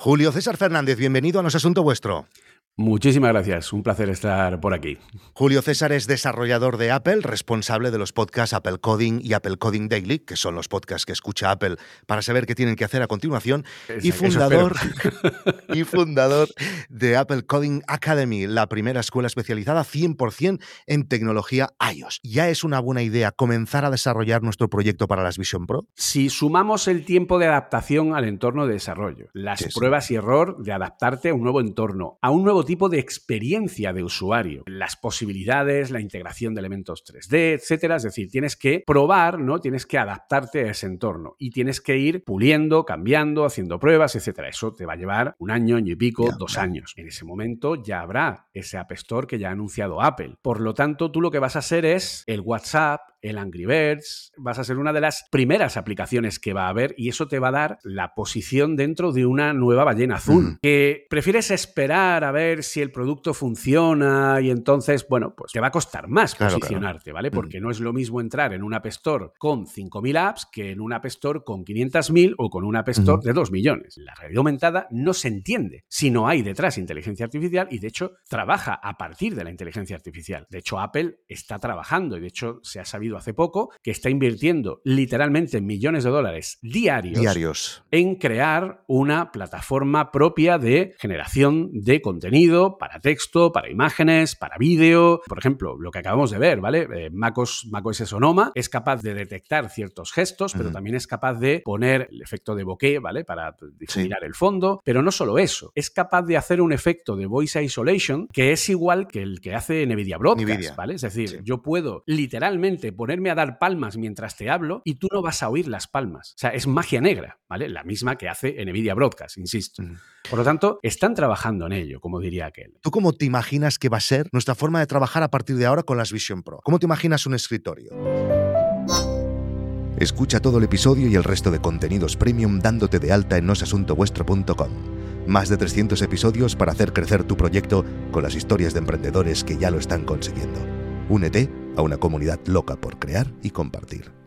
Julio César Fernández, bienvenido a Nos Asunto Vuestro. Muchísimas gracias, un placer estar por aquí. Julio César es desarrollador de Apple, responsable de los podcasts Apple Coding y Apple Coding Daily, que son los podcasts que escucha Apple para saber qué tienen que hacer a continuación, y fundador, y fundador de Apple Coding Academy, la primera escuela especializada 100% en tecnología iOS. ¿Ya es una buena idea comenzar a desarrollar nuestro proyecto para las Vision Pro? Si sumamos el tiempo de adaptación al entorno de desarrollo, las pruebas y error de adaptarte a un nuevo entorno, a un nuevo tipo de experiencia de usuario, las posibilidades, la integración de elementos 3D, etcétera. Es decir, tienes que probar, ¿no? Tienes que adaptarte a ese entorno y tienes que ir puliendo, cambiando, haciendo pruebas, etcétera. Eso te va a llevar un año, año y pico, dos años. En ese momento ya habrá ese App Store que ya ha anunciado Apple. Por lo tanto, tú lo que vas a hacer es el WhatsApp, el Angry Birds, vas a ser una de las primeras aplicaciones que va a haber y eso te va a dar la posición dentro de una nueva ballena azul. Que prefieres esperar a ver si el producto funciona y entonces, bueno, pues te va a costar más posicionarte, ¿vale? Porque no es lo mismo entrar en un App Store con 5.000 apps que en un App Store con 500.000 o con un App Store de 2 millones. La realidad aumentada no se entiende si no hay detrás inteligencia artificial y de hecho trabaja a partir de la inteligencia artificial. De hecho, Apple está trabajando y de hecho se ha sabido hace poco, que está invirtiendo literalmente millones de dólares diarios, diarios en crear una plataforma propia de generación de contenido para texto, para imágenes, para vídeo. Por ejemplo, lo que acabamos de ver, ¿vale? Eh, MacOS, macOS Sonoma es capaz de detectar ciertos gestos, pero también es capaz de poner el efecto de bokeh, ¿vale? Para difuminar el fondo. Pero no solo eso, es capaz de hacer un efecto de voice isolation que es igual que el que hace Nvidia Broadcast, ¿vale? Es decir, yo puedo literalmente ponerme a dar palmas mientras te hablo y tú no vas a oír las palmas. O sea, es magia negra, ¿vale? La misma que hace Nvidia Broadcast, insisto. Por lo tanto, están trabajando en ello, como diría aquel. ¿Tú cómo te imaginas que va a ser nuestra forma de trabajar a partir de ahora con las Vision Pro? ¿Cómo te imaginas un escritorio? Escucha todo el episodio y el resto de contenidos premium dándote de alta en nosasuntovuestro.com. Más de 300 episodios para hacer crecer tu proyecto con las historias de emprendedores que ya lo están consiguiendo. Únete a una comunidad loca por crear y compartir.